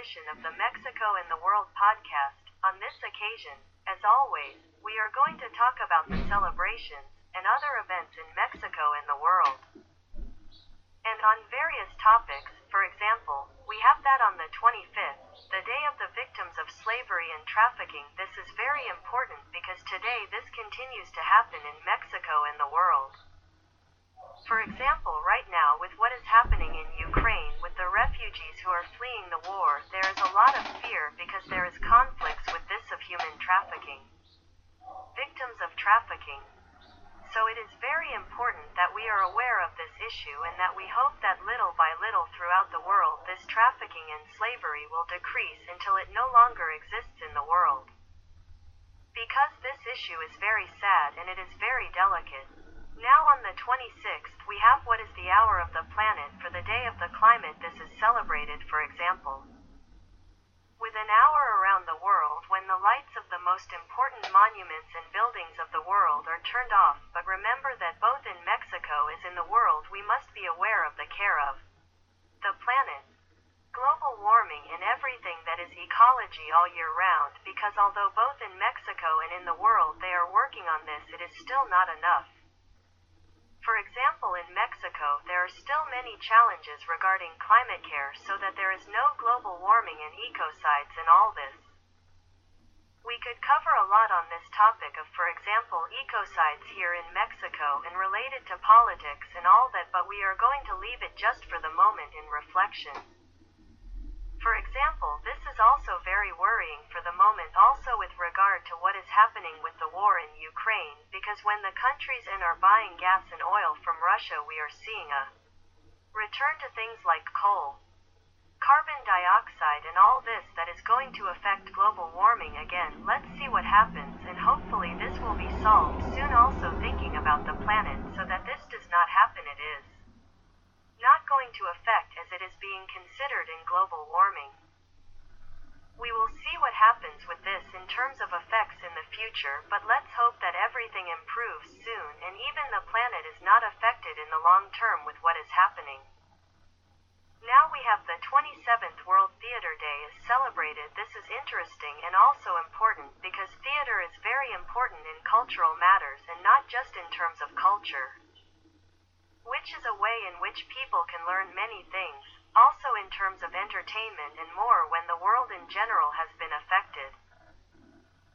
edition of the Mexico and the World podcast. On this occasion, as always, we are going to talk about the celebrations and other events in Mexico and the world. And on various topics, for example, we have that on the 25th, the day of the victims of slavery and trafficking. This is very important because today this continues to happen in Mexico and the world. For example, right now, with what is happening in Ukraine with the refugees who are fleeing the war, there is a lot of fear because there is conflicts with this of human trafficking. Victims of trafficking. So it is very important that we are aware of this issue and that we hope that little by little throughout the world this trafficking and slavery will decrease until it no longer exists in the world. Because this issue is very sad and it is very delicate. Now on the 26th, we have what is the hour of the planet for the day of the climate. This is celebrated, for example, with an hour around the world when the lights of the most important monuments and buildings of the world are turned off. But remember that both in Mexico as in the world, we must be aware of the care of the planet. Global warming and everything that is ecology all year round, because although both in Mexico and in the world they are working on this, it is still not enough. For example, in Mexico, there are still many challenges regarding climate care so that there is no global warming and ecocides in all this. We could cover a lot on this topic of, for example, ecocides here in Mexico and related to politics and all that, but we are going to leave it just for the moment in reflection. For example, this is also very worrying for the moment also with regard to what is happening with the war in Ukraine, because when the countries in are buying gas and oil from Russia we are seeing a return to things like coal, carbon dioxide and all this that is going to affect global warming again. Let's see what happens and hopefully this will be solved soon also thinking about the planet so that this does not happen it is not going to affect as it is being considered in global warming. We will see what happens with this in terms of effects in the future, but let's hope that everything improves soon and even the planet is not affected in the long term with what is happening. Now we have the 27th World Theater Day is celebrated. This is interesting and also important because theater is very important in cultural matters and not just in terms of culture which is a way in which people can learn many things, also in terms of entertainment and more when the world in general has been affected.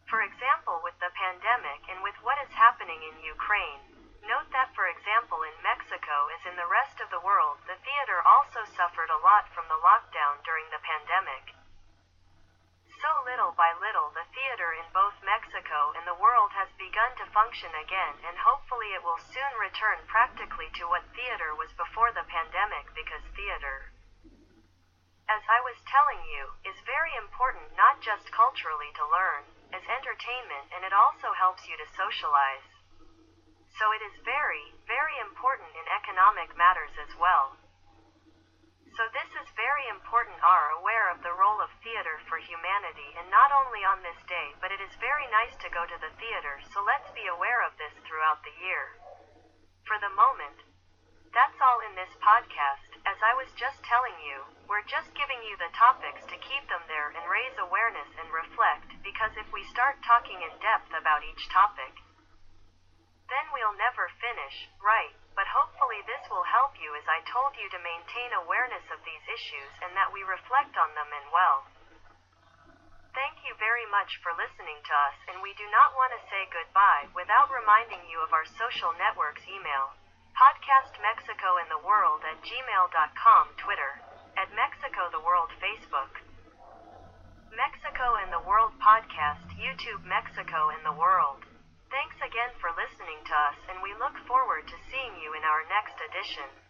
For example, with the pandemic and with what is happening in Ukraine, note that, for example, in Mexico as in the rest of the world, the theater also suffered a lot from the lockdown during the pandemic. So little by little, the theater in both Mexico and the world has begun to function again, and hopefully it will soon return practically to what theater was before the pandemic because theater, as I was telling you, is very important not just culturally to learn, as entertainment, and it also helps you to socialize. So it is very, very important in economic matters as well. So this is very important are aware of the role of theater for humanity and not only on this day but it is very nice to go to the theater so let's be aware of this throughout the year. For the moment, that's all in this podcast. As I was just telling you, we're just giving you the topics to keep them there and raise awareness and reflect because if we start talking in depth about each topic, then we'll never finish, right? But hopefully this will help you as I told you to maintain awareness of these issues and that we reflect on them and well. Thank you very much for listening to us and we do not want to say goodbye without reminding you of our social networks email. Podcast Mexico and the World at gmail.com Twitter. At Mexico the World Facebook. Mexico and the World Podcast YouTube Mexico and the World. Again for listening to us and we look forward to seeing you in our next edition.